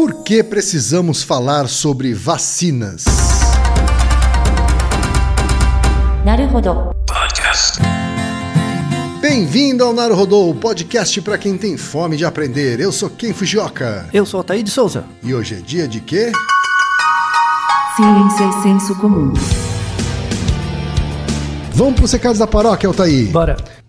Por que precisamos falar sobre vacinas? Naruhodo. Podcast. Bem-vindo ao Naruhodô, o podcast para quem tem fome de aprender. Eu sou Ken Fujioka. Eu sou Otaí de Souza. E hoje é dia de quê? Ciência e senso comum. Vamos para os recados da paróquia, Otaí. Bora.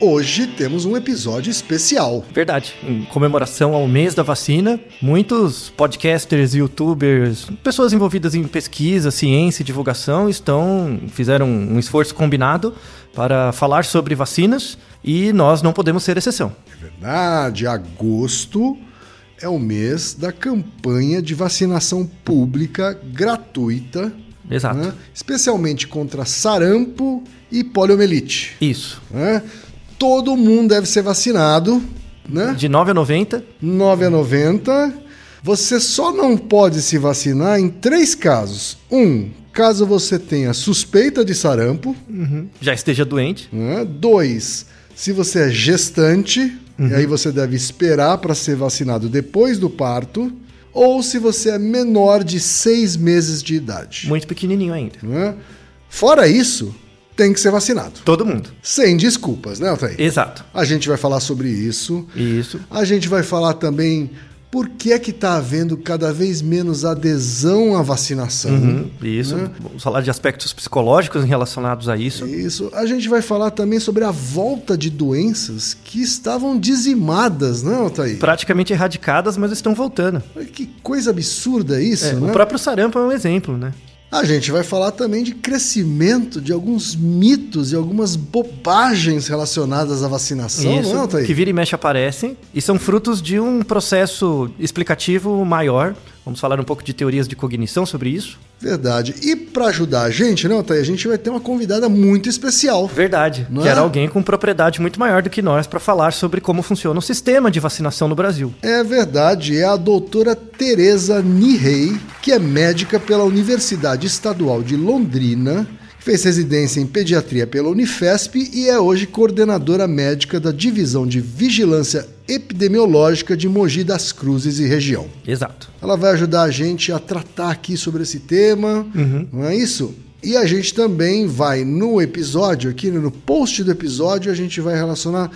hoje temos um episódio especial. Verdade. Em comemoração ao mês da vacina, muitos podcasters, youtubers, pessoas envolvidas em pesquisa, ciência e divulgação estão fizeram um esforço combinado para falar sobre vacinas e nós não podemos ser exceção. É verdade, agosto é o mês da campanha de vacinação pública gratuita, Exato. né? especialmente contra sarampo e poliomielite. Isso. né? Todo mundo deve ser vacinado, né? De 9 a 90, 9,90. Você só não pode se vacinar em três casos. Um, caso você tenha suspeita de sarampo. já esteja doente. Né? Dois, se você é gestante, e aí você deve esperar para ser vacinado depois do parto. Ou se você é menor de seis meses de idade. Muito pequenininho ainda. né? Fora isso, tem que ser vacinado. Todo mundo. Sem desculpas, né, Altair? Exato. A gente vai falar sobre isso. Isso. A gente vai falar também por que é que está havendo cada vez menos adesão à vacinação. Uhum, isso. Vamos falar de aspectos psicológicos relacionados a isso. Isso. A gente vai falar também sobre a volta de doenças que estavam dizimadas, não, Altair? Praticamente erradicadas, mas estão voltando. Que coisa absurda isso, É, né? O próprio sarampo é um exemplo, né? A gente vai falar também de crescimento de alguns mitos e algumas bobagens relacionadas à vacinação, Isso, não, que vira e mexe aparecem e são frutos de um processo explicativo maior. Vamos falar um pouco de teorias de cognição sobre isso. Verdade. E para ajudar a gente, não, Altair? A gente vai ter uma convidada muito especial. Verdade. Não que é? era alguém com propriedade muito maior do que nós para falar sobre como funciona o sistema de vacinação no Brasil. É verdade, é a doutora Tereza Nihei, que é médica pela Universidade Estadual de Londrina, fez residência em pediatria pela Unifesp e é hoje coordenadora médica da Divisão de Vigilância Epidemiológica de Mogi das Cruzes e região. Exato. Ela vai ajudar a gente a tratar aqui sobre esse tema, não é isso? E a gente também vai no episódio, aqui no post do episódio, a gente vai relacionar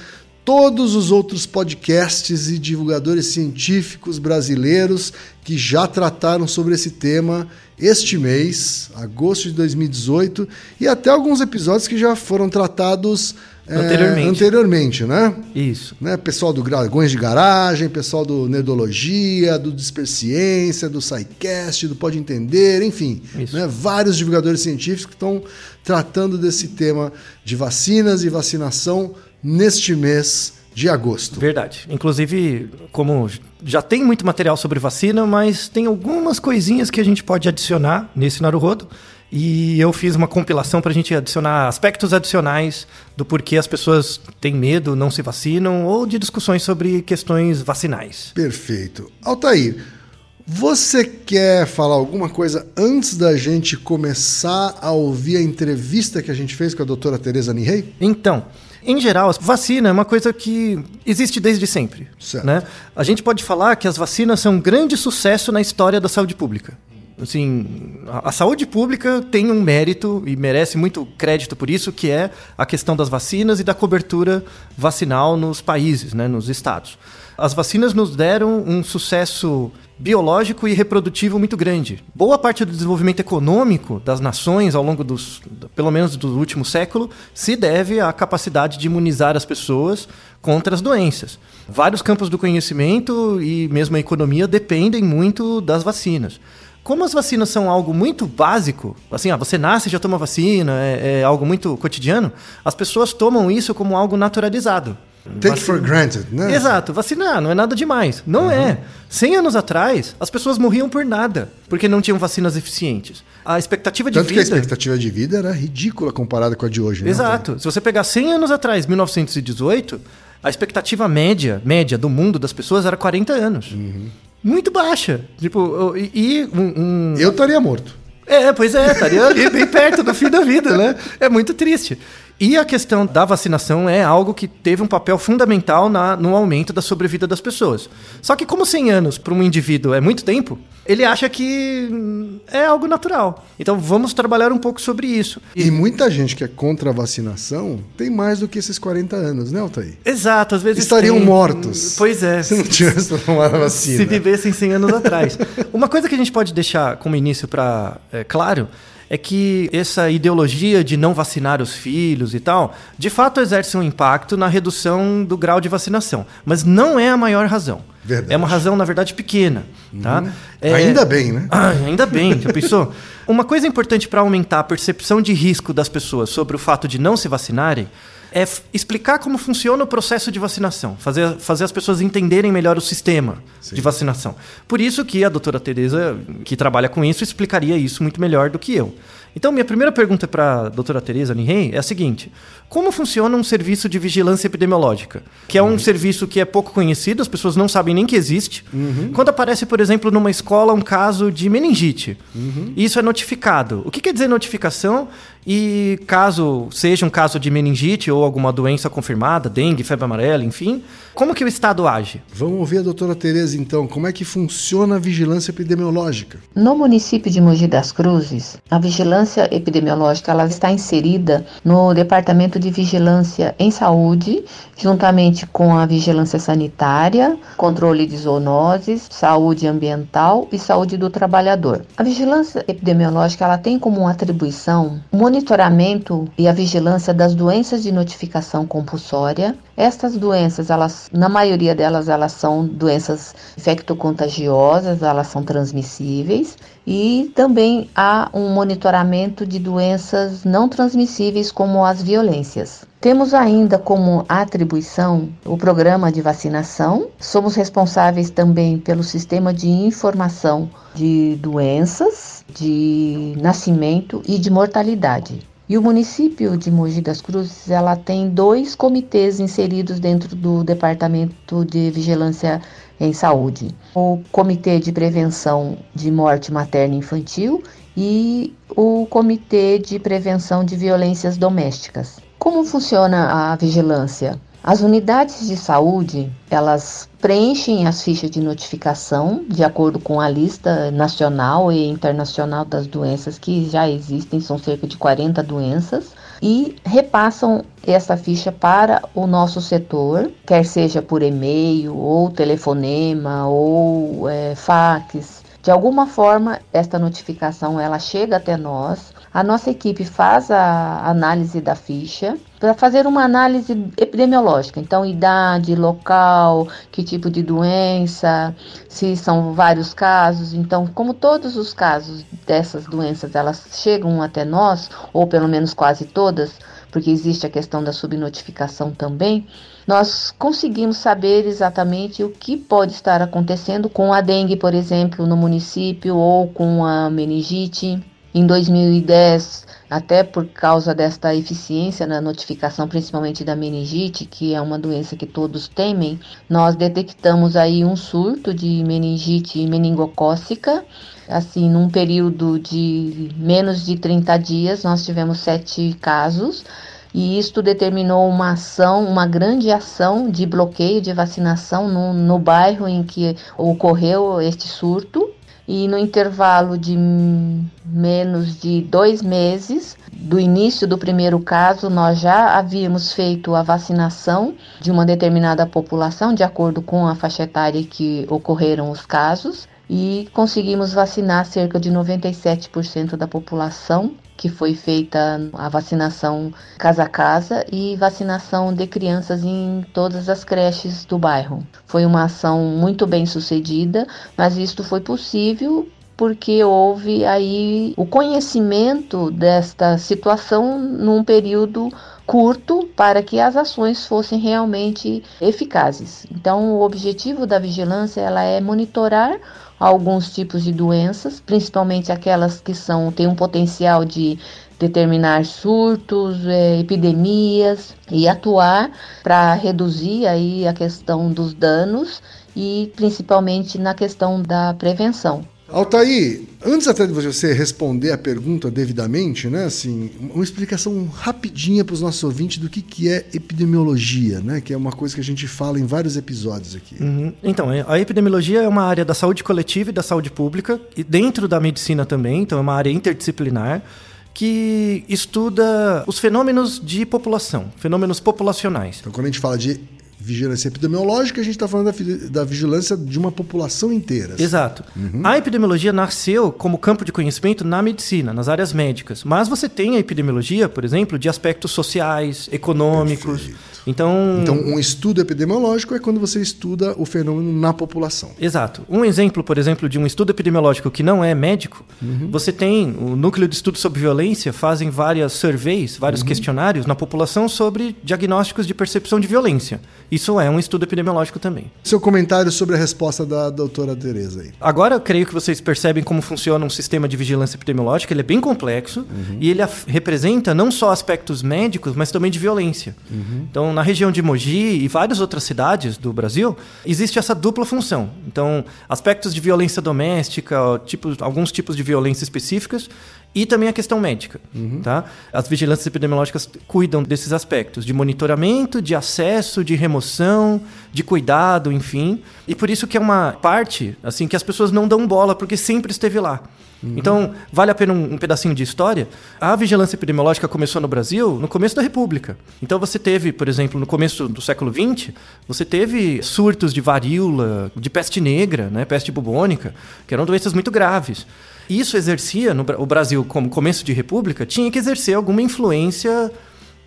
todos os outros podcasts e divulgadores científicos brasileiros que já trataram sobre esse tema este mês, agosto de 2018, e até alguns episódios que já foram tratados é, Anteriormente. anteriormente, né? Isso. né? Pessoal do Dragões de Garagem, pessoal do Nerdologia, do Disperciência, do SciCast, do Pode Entender, enfim. Isso. Né? Vários divulgadores científicos que estão tratando desse tema de vacinas e vacinação neste mês de agosto. Verdade. Inclusive, como já tem muito material sobre vacina, mas tem algumas coisinhas que a gente pode adicionar nesse Naruhodo. E eu fiz uma compilação para a gente adicionar aspectos adicionais do porquê as pessoas têm medo, não se vacinam, ou de discussões sobre questões vacinais. Perfeito. Altair, você quer falar alguma coisa antes da gente começar a ouvir a entrevista que a gente fez com a doutora Tereza Nihei? Então, em geral, a vacina é uma coisa que existe desde sempre. Certo. Né? A gente pode falar que as vacinas são um grande sucesso na história da saúde pública. Assim, a, saúde pública tem um mérito e merece muito crédito por isso, que é a questão das vacinas e da cobertura vacinal nos países, né, nos estados. As vacinas nos deram um sucesso biológico e reprodutivo muito grande. Boa parte do desenvolvimento econômico das nações ao longo dos, pelo menos do último século, se deve à capacidade de imunizar as pessoas contra as doenças. Vários campos do conhecimento e mesmo a economia dependem muito das vacinas. Como as vacinas são algo muito básico, assim, ah, você nasce e já toma vacina, é, é algo muito cotidiano, as pessoas tomam isso como algo naturalizado. Take for granted, né? Exato, vacinar não é nada demais. Não é. 100 anos atrás, as pessoas morriam por nada, porque não tinham vacinas eficientes. A expectativa de Tanto que a vida. expectativa de vida era ridícula comparada com a de hoje, né? Exato. Se você pegar 100 anos atrás, 1918, a expectativa média, média do mundo das pessoas era 40 anos. Uhum. Muito baixa. Tipo, e, e um, um- Eu estaria morto. É, pois é, estaria ali bem perto do fim da vida, né? É muito triste. E a questão da vacinação é algo que teve um papel fundamental na- no aumento da sobrevida das pessoas. Só que como 100 anos para um indivíduo é muito tempo, ele acha que é algo natural. Então vamos trabalhar um pouco sobre isso. E muita gente que é contra a vacinação tem mais do que esses 40 anos, né, Altair? Exato, às vezes Estariam tem- mortos. Pois é. Se não tivesse tomado a vacina. Se vivessem 100 anos atrás. Uma coisa que a gente pode deixar como início para claro é que essa ideologia de não vacinar os filhos e tal, de fato exerce um impacto na redução do grau de vacinação, mas não é a maior razão. Verdade. Uhum. É uma razão, na verdade, pequena. Tá? É- Ainda bem, né? ah, ainda bem, já pensou? Uma coisa importante para aumentar a percepção de risco das pessoas sobre o fato de não se vacinarem é explicar como funciona o processo de vacinação, fazer, fazer as pessoas entenderem melhor o sistema de vacinação. Por isso que a doutora Tereza, que trabalha com isso, explicaria isso muito melhor do que eu. Então, minha primeira pergunta para a doutora Tereza Nihei é a seguinte: como funciona um serviço de vigilância epidemiológica? Que é um serviço que é pouco conhecido, as pessoas não sabem nem que existe. Quando aparece, por exemplo, numa escola um caso de meningite, isso é notificado. O que quer dizer notificação? E caso seja um caso de meningite ou alguma doença confirmada, dengue, febre amarela, enfim, como que o Estado age? Vamos ouvir a doutora Tereza, então. Como é que funciona a vigilância epidemiológica? No município de Mogi das Cruzes, a vigilância epidemiológica ela está inserida no Departamento de Vigilância em Saúde, juntamente com a vigilância sanitária, controle de zoonoses, saúde ambiental e saúde do trabalhador. A vigilância epidemiológica ela tem como atribuição monitoramento e a vigilância das doenças de notificação compulsória. Estas doenças, elas, na maioria delas, elas são doenças infectocontagiosas, elas são transmissíveis e também há um monitoramento de doenças não transmissíveis como as violências. Temos ainda como atribuição o programa de vacinação. Somos responsáveis também pelo sistema de informação de doenças, de nascimento e de mortalidade. E o município de Mogi das Cruzes, ela tem dois comitês inseridos dentro do Departamento de Vigilância em Saúde. O Comitê de Prevenção de Morte Materna e Infantil e o Comitê de Prevenção de Violências Domésticas. Como funciona a vigilância? As unidades de saúde, elas preenchem as fichas de notificação de acordo com a lista nacional e internacional das doenças que já existem, são cerca de 40 doenças, e repassam essa ficha para o nosso setor, quer seja por e-mail, ou telefonema, ou é, fax. De alguma forma, esta notificação ela chega até nós. A nossa equipe faz a análise da ficha para fazer uma análise epidemiológica. Então, idade, local, que tipo de doença, se são vários casos. Então, como todos os casos dessas doenças elas chegam até nós, ou pelo menos quase todas, porque existe a questão da subnotificação também, nós conseguimos saber exatamente o que pode estar acontecendo com a dengue, por exemplo, no município, ou com a meningite. Em 2010, até por causa desta eficiência na notificação, principalmente da meningite, que é uma doença que todos temem, nós detectamos aí um surto de meningite meningocócica. Assim, num período de menos de 30 dias, nós tivemos sete casos. E isto determinou uma ação, uma grande ação de bloqueio de vacinação no, no bairro em que ocorreu este surto. E no intervalo de menos de dois meses do início do primeiro caso, nós já havíamos feito a vacinação de uma determinada população, de acordo com a faixa etária que ocorreram os casos, e conseguimos vacinar cerca de 97% da população que foi feita a vacinação casa a casa e vacinação de crianças em todas as creches do bairro. Foi uma ação muito bem sucedida, mas isto foi possível porque houve aí o conhecimento desta situação num período curto para que as ações fossem realmente eficazes. Então, o objetivo da vigilância ela é monitorar alguns tipos de doenças, principalmente aquelas que são têm um potencial de determinar surtos, é, epidemias e atuar para reduzir aí a questão dos danos e principalmente na questão da prevenção. Altair, antes até de você responder a pergunta devidamente, né, assim, uma explicação rapidinha para os nossos ouvintes do que, que é epidemiologia, né, que é uma coisa que a gente fala em vários episódios aqui. Uhum. Então, a epidemiologia é uma área da saúde coletiva e da saúde pública, e dentro da medicina também, então é uma área interdisciplinar que estuda os fenômenos de população, fenômenos populacionais. Então, quando a gente fala de vigilância epidemiológica, a gente está falando da, da, vigilância de uma população inteira. Exato. Uhum. A epidemiologia nasceu como campo de conhecimento na medicina, nas áreas médicas. Mas você tem a epidemiologia, por exemplo, de aspectos sociais, econômicos. Perfeito. Então, então, um estudo epidemiológico é quando você estuda o fenômeno na população. Exato. Um exemplo, por exemplo, de um estudo epidemiológico que não é médico, uhum. você tem o Núcleo de Estudo sobre Violência, fazem várias surveys, vários uhum. questionários na população sobre diagnósticos de percepção de violência. Isso é um estudo epidemiológico também. Seu comentário sobre a resposta da doutora Tereza aí. Agora eu creio que vocês percebem como funciona um sistema de vigilância epidemiológica. Ele é bem complexo uhum. e ele representa não só aspectos médicos, mas também de violência. Uhum. Na região de Mogi e várias outras cidades do Brasil, existe essa dupla função. Então, aspectos de violência doméstica, tipos, alguns tipos de violência específicas e também a questão médica. Uhum. Tá? As vigilâncias epidemiológicas cuidam desses aspectos, de monitoramento, de acesso, de remoção, de cuidado, enfim. E por isso que é uma parte assim que as pessoas não dão bola, porque sempre esteve lá. Uhum. Então, vale a pena um, um, pedacinho de história. A vigilância epidemiológica começou no Brasil no começo da República. Então, você teve, por exemplo, no começo do século XX, você teve surtos de varíola, de peste negra, né, peste bubônica, que eram doenças muito graves isso exercia, no o Brasil, como começo de república, tinha que exercer alguma influência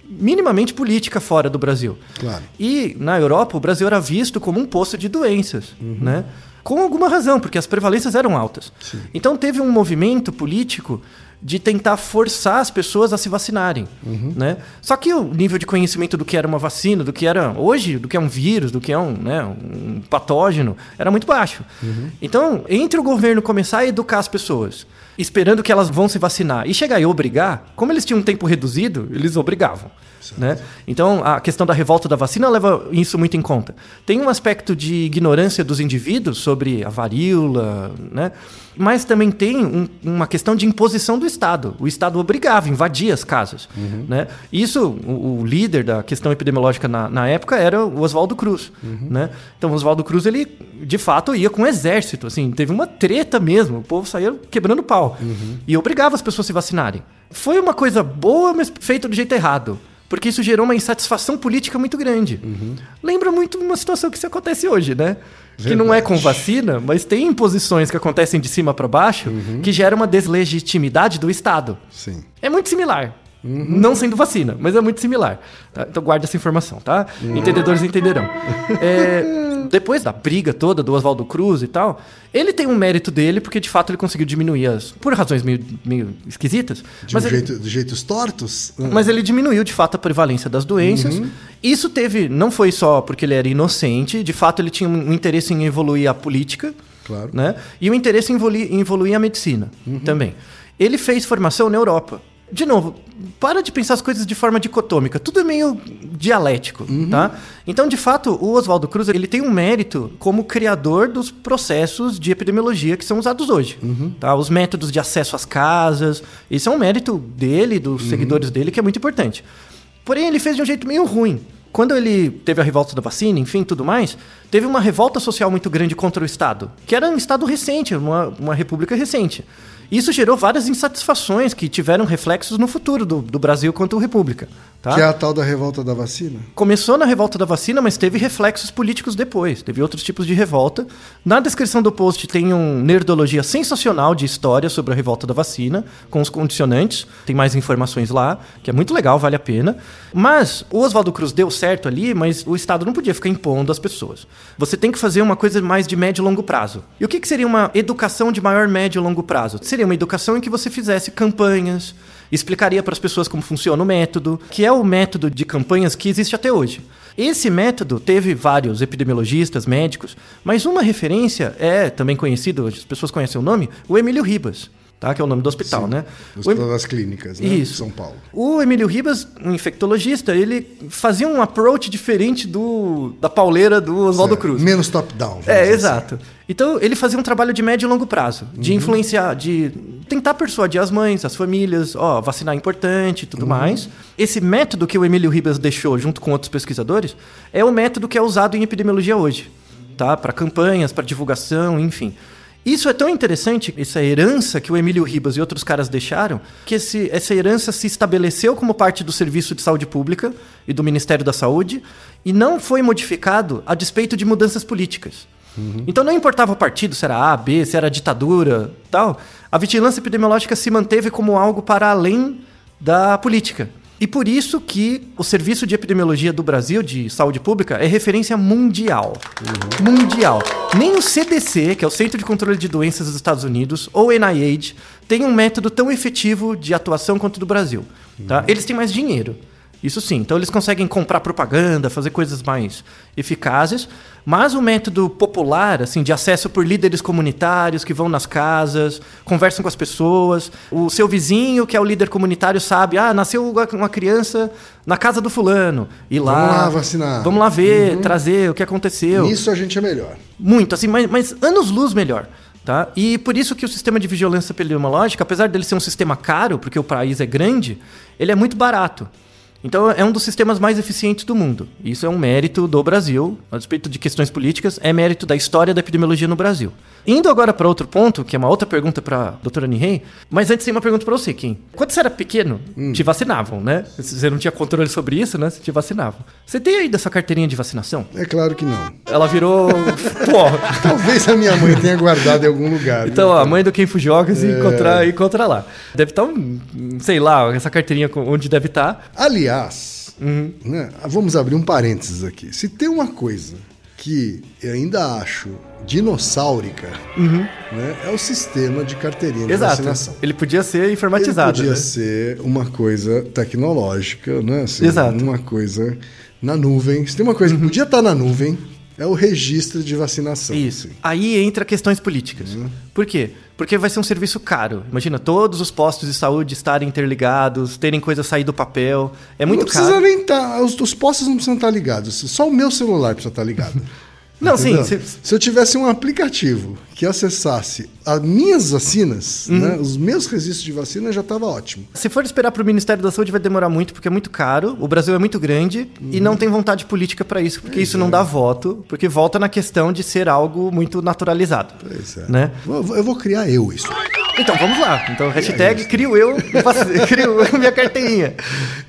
minimamente política fora do Brasil. Claro. E na Europa, o Brasil era visto como um poço de doenças, uhum. né? Com alguma razão, porque as prevalências eram altas. Sim. Então teve um movimento político de tentar forçar as pessoas a se vacinarem, uhum. né? Só que o nível de conhecimento do que era uma vacina, do que era hoje, do que é um vírus, do que é um, né, um patógeno, era muito baixo. Uhum. Então, entre o governo começar a educar as pessoas, esperando que elas vão se vacinar, e chegar e obrigar, como eles tinham um tempo reduzido, eles obrigavam. Né? Então, a questão da revolta da vacina leva isso muito em conta. Tem um aspecto de ignorância dos indivíduos sobre a varíola, né? Mas também tem um, uma questão de imposição do Estado. O Estado obrigava, invadia as casas. Uhum. Né? Isso, o, o, líder da questão epidemiológica na, na época era o Oswaldo Cruz. Uhum. Né? Então, o Oswaldo Cruz, ele de fato ia com um exército. Assim, teve uma treta mesmo. O povo saía quebrando pau. Uhum. E obrigava as pessoas a se vacinarem. Foi uma coisa boa, mas feita do jeito errado porque isso gerou uma insatisfação política muito grande. Uhum. Lembra muito uma situação que se acontece hoje, né? Verdade. Que não é com vacina, mas tem imposições que acontecem de cima para baixo uhum. que geram uma deslegitimidade do Estado. Sim. É muito similar. Uhum. Não sendo vacina, mas é muito similar. Tá? Então guarde essa informação, tá? Uhum. Entendedores entenderão. É, depois da briga toda do Oswaldo Cruz e tal, ele tem um mérito dele, porque de fato ele conseguiu diminuir as. Por razões meio, meio esquisitas. De, mas um ele, jeito, de jeitos tortos? Mas ele diminuiu de fato a prevalência das doenças. Uhum. Isso teve. Não foi só porque ele era inocente, de fato ele tinha um interesse em evoluir a política. Claro. Né? E o um interesse em evoluir, em evoluir a medicina uhum. também. Ele fez formação na Europa de novo, para de pensar as coisas de forma dicotômica. Tudo é meio dialético, uhum. tá? Então, de fato, o Oswaldo Cruz ele tem um mérito como criador dos processos de epidemiologia que são usados hoje, uhum. tá? Os métodos de acesso às casas, isso é um mérito dele, dos uhum. seguidores dele, que é muito importante. Porém, ele fez de um jeito meio ruim. Quando ele teve a revolta da vacina, enfim, tudo mais, teve uma revolta social muito grande contra o Estado, que era um Estado recente, uma, uma república recente. Isso gerou várias insatisfações que tiveram reflexos no futuro do, do Brasil quanto República. Tá? Que é a tal da revolta da vacina? Começou na revolta da vacina, mas teve reflexos políticos depois. Teve outros tipos de revolta. Na descrição do post tem um nerdologia sensacional de história sobre a revolta da vacina, com os condicionantes. Tem mais informações lá, que é muito legal, vale a pena. Mas o Oswaldo Cruz deu certo ali, mas o Estado não podia ficar impondo as pessoas. Você tem que fazer uma coisa mais de médio e longo prazo. E o que, que seria uma educação de maior médio e longo prazo? Seria uma educação em que você fizesse campanhas, explicaria para as pessoas como funciona o método, que é o método de campanhas que existe até hoje. Esse método teve vários epidemiologistas, médicos, mas uma referência é também conhecido, as pessoas conhecem o nome, o Emílio Ribas. Tá, que é o nome do hospital, Sim, né? do O Hospital das Clínicas, né? Isso. São Paulo. O Emílio Ribas, um infectologista, ele fazia um approach diferente do da pauleira do Oswaldo. Cruz. Menos top-down. É, dizer exato. Então, ele fazia um trabalho de médio e longo prazo, de influenciar, de tentar persuadir as mães, as famílias, ó, vacinar é importante e tudo mais. Esse método que o Emílio Ribas deixou junto com outros pesquisadores é o método que é usado em epidemiologia hoje, tá? Para campanhas, para divulgação, enfim. Isso é tão interessante, essa herança que o Emílio Ribas e outros caras deixaram, que esse- essa herança se estabeleceu como parte do Serviço de Saúde Pública e do Ministério da Saúde e não foi modificado a despeito de mudanças políticas. Então não importava o partido, se era A, B, se era ditadura, tal. A vigilância epidemiológica se manteve como algo para além da política. E por isso que o Serviço de Epidemiologia do Brasil, de saúde pública, é referência mundial. Mundial. Nem o CDC, que é o Centro de Controle de Doenças dos Estados Unidos, ou o NIH, tem um método tão efetivo de atuação quanto o do Brasil. Tá? Eles têm mais dinheiro. Isso sim. Então eles conseguem comprar propaganda, fazer coisas mais eficazes. Mas o método popular, assim, de acesso por líderes comunitários que vão nas casas, conversam com as pessoas. O seu vizinho, que é o líder comunitário, sabe, ah, nasceu uma criança na casa do fulano. E lá. Vamos lá vacinar. Vamos lá ver, trazer o que aconteceu. Nisso a gente é melhor. Muito, assim, mas, mas anos-luz melhor. Tá? E por isso que o sistema de vigilância epidemiológica, apesar dele ser um sistema caro, porque o país é grande, ele é muito barato. Então é um dos sistemas mais eficientes do mundo. Isso é um mérito do Brasil, a despeito de questões políticas, é mérito da história da epidemiologia no Brasil. Indo agora para outro ponto, que é uma outra pergunta para a doutora Nihei, mas antes tem uma pergunta para você, Kim. Quando você era pequeno, te vacinavam, né? Você não tinha controle sobre isso, né? Você te vacinavam. Você tem aí dessa carteirinha de vacinação? É claro que não. Ela virou. Pô. Talvez a minha mãe tenha guardado em algum lugar. Então, viu? ó, a mãe do Joga, É. se encontrar, encontra lá. Deve estar um, sei lá, essa carteirinha onde deve estar. Aliás, Uhum. né, vamos abrir um parênteses aqui. Se tem uma coisa que eu ainda acho dinossáurica, né, é o sistema de carteirinha de Uhum. Exato. vacinação. Ele podia ser Ele informatizado. podia né? ser uma coisa tecnológica, né? assim, Exato. Uhum. Uma coisa na nuvem. Se tem uma coisa que podia estar na nuvem, é o registro de vacinação. Isso. assim. Aí entra questões políticas. Uhum. Por quê? Porque vai ser um serviço caro. Imagina todos os postos de saúde estarem interligados, terem coisas sair do papel. É muito não precisa caro. nem estar. os, os postos não precisam estar ligados. Só o meu celular precisa estar ligado. Não, sim. Se- Se eu tivesse um aplicativo que acessasse as minhas vacinas, Uhum. né, os meus registros de vacina, já estava ótimo. Se for esperar para o Ministério da Saúde, vai demorar muito, porque é muito caro. O Brasil é muito grande e não tem vontade política para isso, porque isso é. não dá voto, porque volta na questão de ser algo muito naturalizado. Pois é. Né? Eu vou criar eu isso. Então vamos lá. Então, hashtag crio eu, crio minha carteirinha.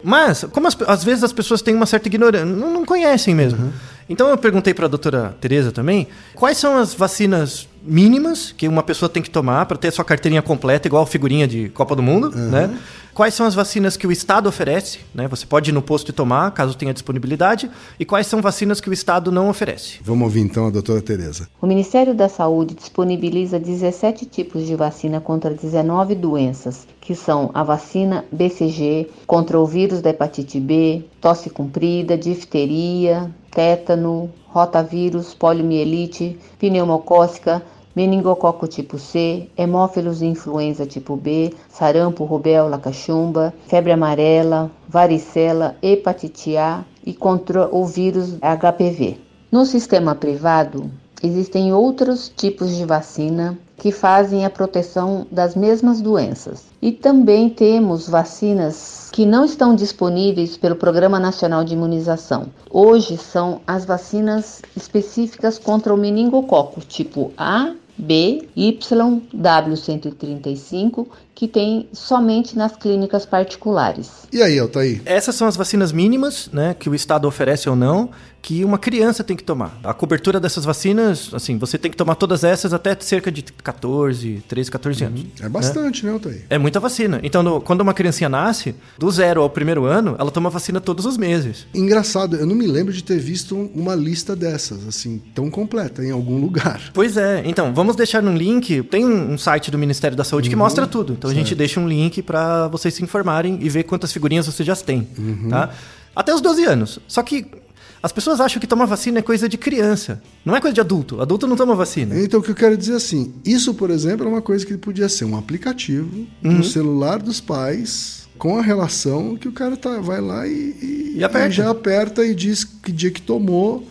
Mas, como as- às vezes as pessoas têm uma certa ignorância, não, não conhecem mesmo. Então eu perguntei para a doutora Tereza também, quais são as vacinas mínimas que uma pessoa tem que tomar para ter a sua carteirinha completa, igual figurinha de Copa do Mundo, né? Quais são as vacinas que o Estado oferece, né? Você pode ir no posto e tomar, caso tenha disponibilidade, e quais são vacinas que o Estado não oferece. Vamos ouvir então a doutora Tereza. O Ministério da Saúde disponibiliza 17 tipos de vacina contra 19 doenças, que são a vacina BCG contra o vírus da hepatite B, tosse comprida, difteria, tétano, rotavírus, poliomielite, pneumocócica, meningococo tipo C, hemófilos influenza tipo B, sarampo, rubéola, cachumba, febre amarela, varicela, hepatite A e contra o vírus HPV. No sistema privado, existem outros tipos de vacina que fazem a proteção das mesmas doenças. E também temos vacinas que não estão disponíveis pelo Programa Nacional de Imunização. Hoje são as vacinas específicas contra o meningococo tipo A, B, Y, W135, que tem somente nas clínicas particulares. E aí, Altair? Essas são as vacinas mínimas, né, que o Estado oferece ou não, que uma criança tem que tomar. A cobertura dessas vacinas, assim, você tem que tomar todas essas até cerca de 14, 13, 14 anos. É bastante, né, Altair? É muita vacina. Então, no- quando uma criancinha nasce, do zero ao primeiro ano, ela toma vacina todos os meses. Engraçado, eu não me lembro de ter visto um- uma lista dessas, assim, tão completa em algum lugar. Pois é. Então, vamos deixar no link. Tem um, um site do Ministério da Saúde que mostra tudo. Então, Então a gente deixa um link para vocês se informarem e ver quantas figurinhas vocês já têm, tá? Até os 12 anos. Só que as pessoas acham que tomar vacina é coisa de criança. Não é coisa de adulto. Adulto não toma vacina. Então, o que eu quero dizer assim, isso, por exemplo, é uma coisa que podia ser um aplicativo no celular dos pais com a relação que o cara tá, vai lá e, e- E aperta. e já aperta e diz que dia que tomou,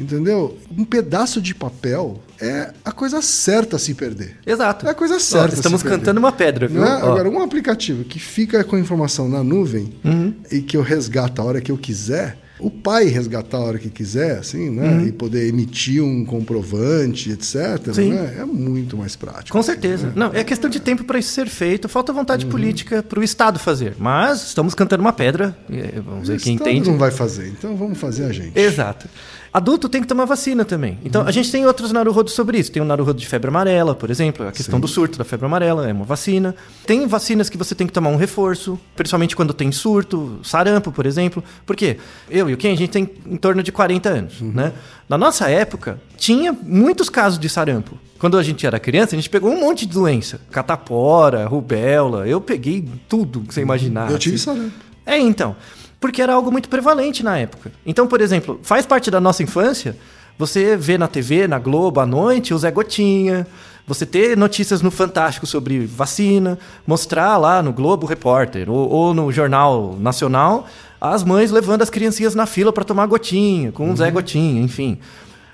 entendeu? Um pedaço de papel é a coisa certa a se perder. Exato. É a coisa Ó, certa. a estamos cantando uma pedra, viu? Né? Ó. Agora, um aplicativo que fica com a informação na nuvem Uhum. e que eu resgato a hora que eu quiser, o pai resgatar a hora que quiser, assim, né? Uhum. E poder emitir um comprovante, etc. Sim. né? É muito mais prático. Com certeza. Não, é questão de tempo para isso ser feito. Falta vontade política para o Estado fazer. Mas estamos cantando uma pedra. eh, Vamos ver O quem Estado entende. não vai fazer, então vamos fazer a gente. Exato. Adulto tem que tomar vacina também. Então, a gente tem outros Naruhodo sobre isso. Tem o Naruhodo de febre amarela, por exemplo. A questão do surto da febre amarela é uma vacina. Tem vacinas que você tem que tomar um reforço, principalmente quando tem surto, sarampo, por exemplo. Por quê? Eu e o Ken, a gente tem em torno de 40 anos, né? Na nossa época, tinha muitos casos de sarampo. Quando a gente era criança, a gente pegou um monte de doença. Catapora, rubéola. Eu peguei tudo que você imaginar. Eu tive assim. sarampo. É, então. Porque era algo muito prevalente na época. Então, por exemplo, faz parte da nossa infância você vê na TV, na Globo, à noite, o Zé Gotinha, você ter notícias no Fantástico sobre vacina, mostrar lá no Globo Repórter ou, ou no Jornal Nacional as mães levando as criancinhas na fila para tomar gotinha, com o Zé Gotinha, enfim.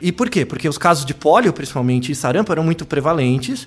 E por quê? Porque os casos de pólio, principalmente, e sarampo eram muito prevalentes.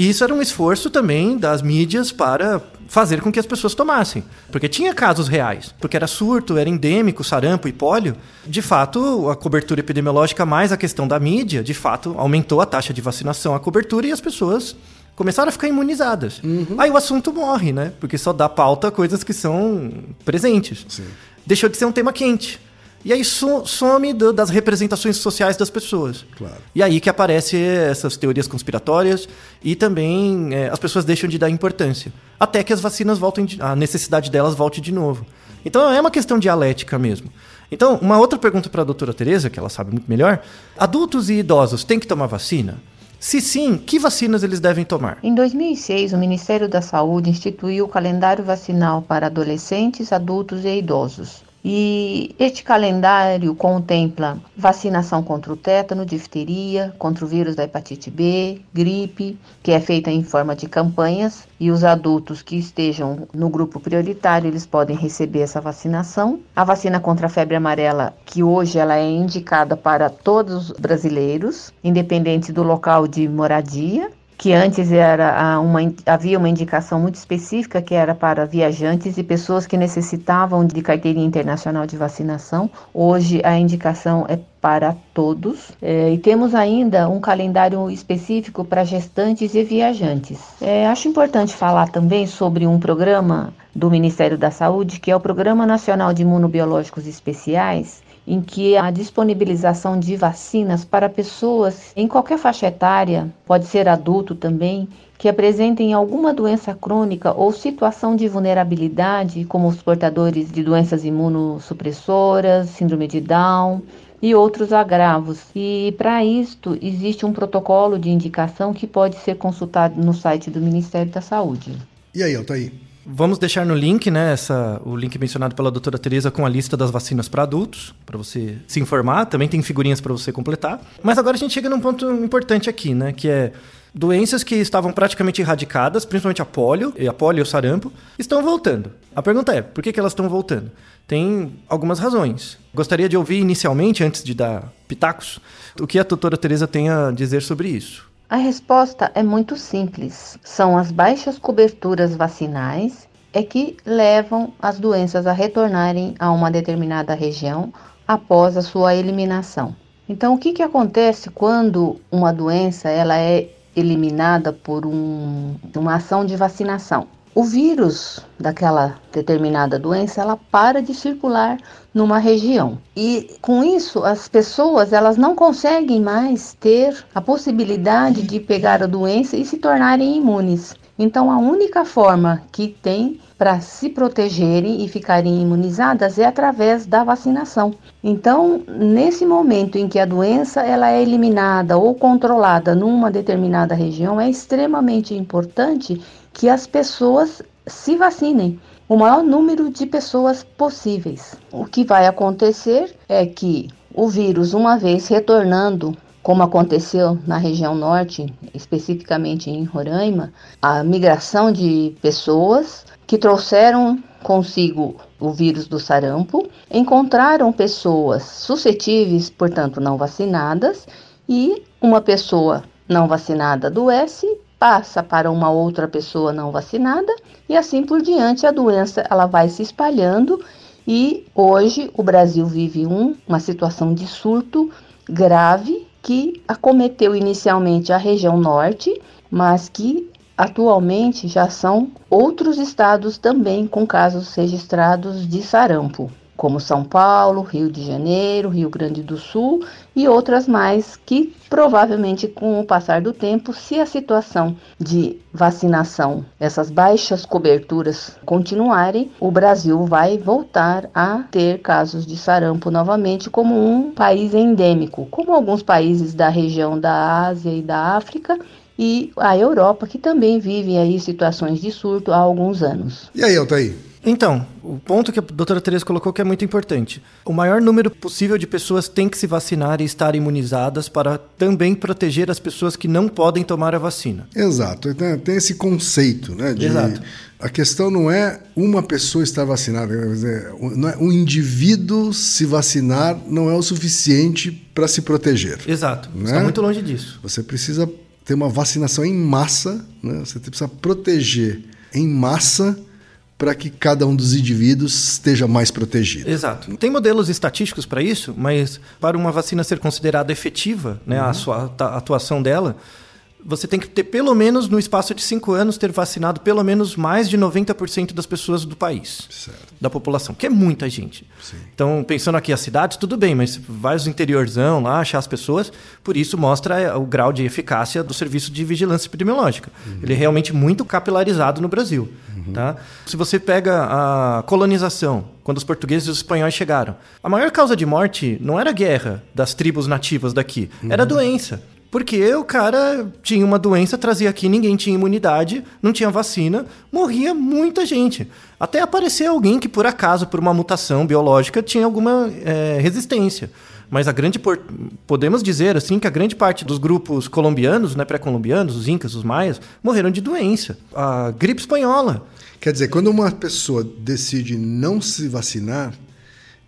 E isso era um esforço também das mídias para fazer com que as pessoas tomassem. Porque tinha casos reais. Porque era surto, era endêmico, sarampo e pólio. De fato, a cobertura epidemiológica mais a questão da mídia, de fato, aumentou a taxa de vacinação, a cobertura e as pessoas começaram a ficar imunizadas. Aí o assunto morre, né? Porque só dá pauta a coisas que são presentes. Sim. Deixou de ser um tema quente. E aí so- some do- das representações sociais das pessoas. Claro. E aí que aparecem essas teorias conspiratórias e também é, as pessoas deixam de dar importância. Até que as vacinas voltem, de- a necessidade delas volte de novo. Então é uma questão dialética mesmo. Então, uma outra pergunta para a doutora Tereza, que ela sabe muito melhor. Adultos e idosos têm que tomar vacina? Se sim, que vacinas eles devem tomar? Em 2006, o Ministério da Saúde instituiu o calendário vacinal para adolescentes, adultos e idosos. E este calendário contempla vacinação contra o tétano, difteria, contra o vírus da hepatite B, gripe, que é feita em forma de campanhas, e os adultos que estejam no grupo prioritário, eles podem receber essa vacinação. A vacina contra a febre amarela, que hoje ela é indicada para todos os brasileiros, independente do local de moradia que antes era uma, havia uma indicação muito específica que era para viajantes e pessoas que necessitavam de carteirinha internacional de vacinação. Hoje a indicação é para todos É, e temos ainda um calendário específico para gestantes e viajantes. É, acho importante falar também sobre um programa do Ministério da Saúde que é o Programa Nacional de Imunobiológicos Especiais em que a disponibilização de vacinas para pessoas em qualquer faixa etária, pode ser adulto também, que apresentem alguma doença crônica ou situação de vulnerabilidade, como os portadores de doenças imunossupressoras, síndrome de Down e outros agravos. E para isto existe um protocolo de indicação que pode ser consultado no site do Ministério da Saúde. E aí, Altair? Vamos deixar no link, né, essa, o link mencionado pela doutora Tereza com a lista das vacinas para adultos, para você se informar. Também tem figurinhas para você completar. Mas agora a gente chega num ponto importante aqui, né, que é doenças que estavam praticamente erradicadas, principalmente a polio, e a polio e o sarampo, estão voltando. A pergunta é, por que, que elas estão voltando? Tem algumas razões. Gostaria de ouvir inicialmente, antes de dar pitacos, o que a doutora Tereza tem a dizer sobre isso. A resposta é muito simples. São as baixas coberturas vacinais é que levam as doenças a retornarem a uma determinada região após a sua eliminação. Então, o que, que acontece quando uma doença ela é eliminada por um, uma ação de vacinação? O vírus daquela determinada doença ela para de circular numa região e com isso as pessoas elas não conseguem mais ter a possibilidade de pegar a doença e se tornarem imunes. Então a única forma que tem para se protegerem e ficarem imunizadas é através da vacinação. Então, nesse momento em que a doença ela é eliminada ou controlada numa determinada região, é extremamente importante que as pessoas se vacinem. O maior número de pessoas possíveis. O que vai acontecer é que o vírus, uma vez retornando, como aconteceu na região norte, especificamente em Roraima, a migração de pessoas que trouxeram consigo o vírus do sarampo, encontraram pessoas suscetíveis, portanto não vacinadas, e uma pessoa não vacinada adoece, passa para uma outra pessoa não vacinada e assim por diante a doença ela vai se espalhando e hoje o Brasil vive um, uma situação de surto grave que acometeu inicialmente a região norte, mas que atualmente já são outros estados também com casos registrados de sarampo como São Paulo, Rio de Janeiro, Rio Grande do Sul e outras mais que provavelmente com o passar do tempo, se a situação de vacinação, essas baixas coberturas continuarem, o Brasil vai voltar a ter casos de sarampo novamente como um país endêmico, como alguns países da região da Ásia e da África e a Europa, que também vivem aí situações de surto há alguns anos. E aí, Altair? Então, o ponto que a doutora Teresa colocou que é muito importante. O maior número possível de pessoas tem que se vacinar e estar imunizadas para também proteger as pessoas que não podem tomar a vacina. Exato. Tem esse conceito, né? De... Exato. A questão não é uma pessoa estar vacinada, não é um indivíduo se vacinar não é o suficiente para se proteger. Exato. Né? Está muito longe disso. Você precisa ter uma vacinação em massa, né? você precisa proteger em massa para que cada um dos indivíduos esteja mais protegido. Exato. Tem modelos estatísticos para isso, mas para uma vacina ser considerada efetiva, né, uhum. a sua a atuação dela, você tem que ter pelo menos, no espaço de cinco anos, ter vacinado pelo menos mais de 90% das pessoas do país, certo. da população, que é muita gente. Sim. Então, pensando aqui as cidades, tudo bem, mas vai os interiorzão lá, achar as pessoas, por isso mostra é, o grau de eficácia do serviço de vigilância epidemiológica. Uhum. Ele é realmente muito capilarizado no Brasil. Uhum. Tá? Se você pega a colonização, quando os portugueses e os espanhóis chegaram, a maior causa de morte não era a guerra das tribos nativas daqui, uhum. era a doença. Porque o cara tinha uma doença, trazia aqui, ninguém tinha imunidade, não tinha vacina, morria muita gente. Até aparecer alguém que, por acaso, por uma mutação biológica, tinha alguma é, resistência. Mas a grande por... podemos dizer assim que a grande parte dos grupos colombianos, né, pré-colombianos, os incas, os maias, morreram de doença. A gripe espanhola. Quer dizer, quando uma pessoa decide não se vacinar,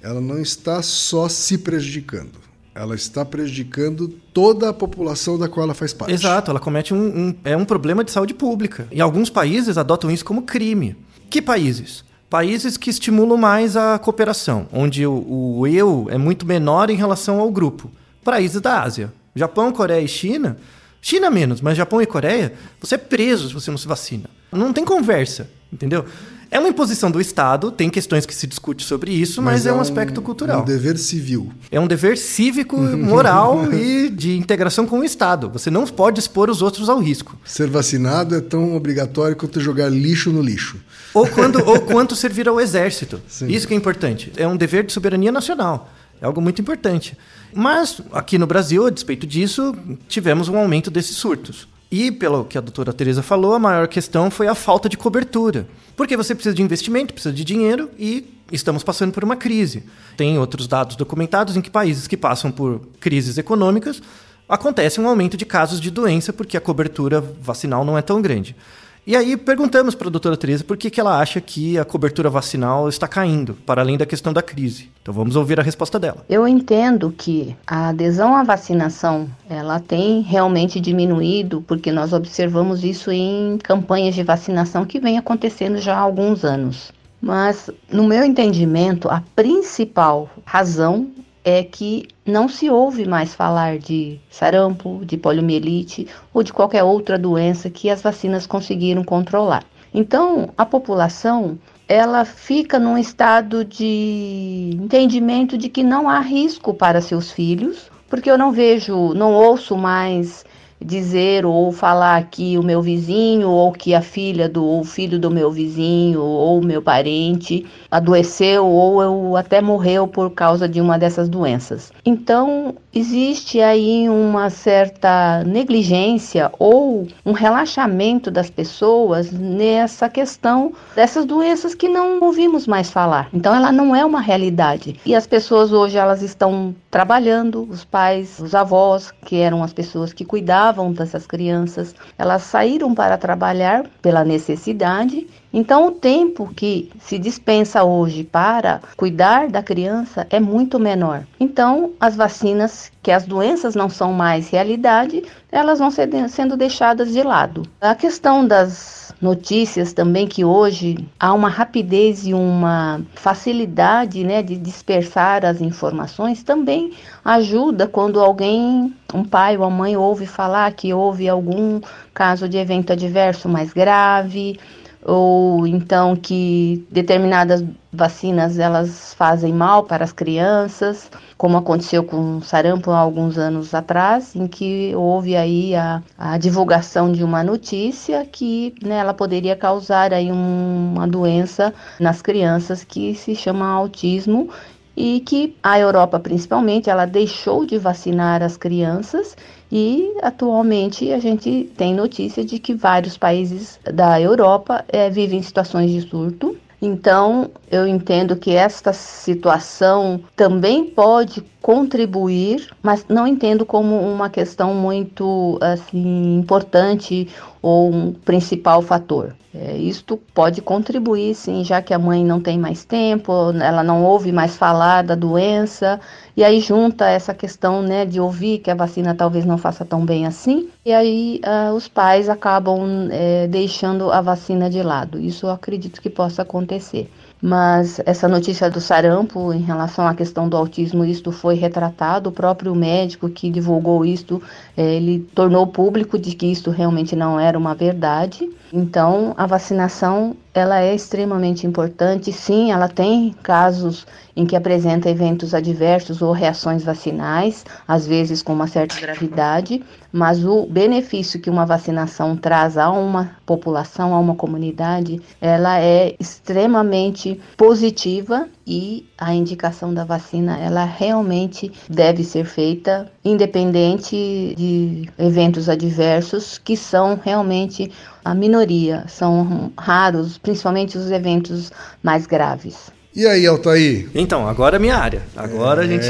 ela não está só se prejudicando ela está prejudicando toda a população da qual ela faz parte. Exato, ela comete um, um, é um problema de saúde pública. E alguns países adotam isso como crime. Que países? Países que estimulam mais a cooperação, onde o, o eu é muito menor em relação ao grupo. Países da Ásia. Japão, Coreia e China. China menos, mas Japão e Coreia, você é preso se você não se vacina. Não tem conversa, entendeu? É uma imposição do Estado, tem questões que se discute sobre isso, mas, mas é, é, um aspecto cultural. É um dever civil. É um dever cívico, moral e de integração com o Estado. Você não pode expor os outros ao risco. Ser vacinado é tão obrigatório quanto jogar lixo no lixo. Ou, quando, ou quanto servir ao exército. Sim. Isso que é importante. É um dever de soberania nacional. É algo muito importante. Mas aqui no Brasil, a despeito disso, tivemos um aumento desses surtos. E, pelo que a doutora Teresa falou, a maior questão foi a falta de cobertura. Porque você precisa de investimento, precisa de dinheiro e estamos passando por uma crise. Tem outros dados documentados em que países que passam por crises econômicas acontece um aumento de casos de doença porque a cobertura vacinal não é tão grande. E aí perguntamos para a doutora Teresa por que, que ela acha que a cobertura vacinal está caindo, para além da questão da crise. Então vamos ouvir a resposta dela. Eu entendo que a adesão à vacinação ela tem realmente diminuído, porque nós observamos isso em campanhas de vacinação que vem acontecendo já há alguns anos. Mas, no meu entendimento, a principal razão é que não se ouve mais falar de sarampo, de poliomielite ou de qualquer outra doença que as vacinas conseguiram controlar. Então, a população ela fica num estado de entendimento de que não há risco para seus filhos, porque eu não vejo, não ouço mais dizer ou falar que o meu vizinho ou que a filha do ou filho do meu vizinho ou meu parente adoeceu ou eu até morreu por causa de uma dessas doenças. Então, existe aí uma certa negligência ou um relaxamento das pessoas nessa questão dessas doenças que não ouvimos mais falar. Então, ela não é uma realidade. E as pessoas hoje elas estão trabalhando, os pais, os avós, que eram as pessoas que cuidavam dessas crianças, elas saíram para trabalhar pela necessidade então, o tempo que se dispensa hoje para cuidar da criança é muito menor. Então, as vacinas, que as doenças não são mais realidade, elas vão sendo deixadas de lado. A questão das notícias também que hoje há uma rapidez e uma facilidade, né, de dispersar as informações também ajuda quando alguém, um pai ou a mãe ouve falar que houve algum caso de evento adverso mais grave, ou então que determinadas vacinas elas fazem mal para as crianças, como aconteceu com sarampo há alguns anos atrás, em que houve aí a, a divulgação de uma notícia que né, ela poderia causar aí um, uma doença nas crianças que se chama autismo e que a Europa principalmente ela deixou de vacinar as crianças e atualmente a gente tem notícia de que vários países da Europa é, vivem situações de surto. Então, eu entendo que esta situação também pode contribuir, mas não entendo como uma questão muito assim importante ou um principal fator. É, isto pode contribuir, sim, já que a mãe não tem mais tempo, ela não ouve mais falar da doença, e aí junta essa questão né, de ouvir que a vacina talvez não faça tão bem assim, e aí uh, os pais acabam é, deixando a vacina de lado. Isso eu acredito que possa acontecer mas essa notícia do sarampo em relação à questão do autismo, isto foi retratado, o próprio médico que divulgou isto, ele tornou público de que isto realmente não era uma verdade. Então, a vacinação ela é extremamente importante. Sim, ela tem casos em que apresenta eventos adversos ou reações vacinais, às vezes com uma certa gravidade, mas o benefício que uma vacinação traz a uma população, a uma comunidade, ela é extremamente positiva e a indicação da vacina, ela realmente deve ser feita independente de eventos adversos que são realmente a minoria, são raros, principalmente os eventos mais graves. E aí, Altair? Então, agora é minha área. Agora é... a, gente,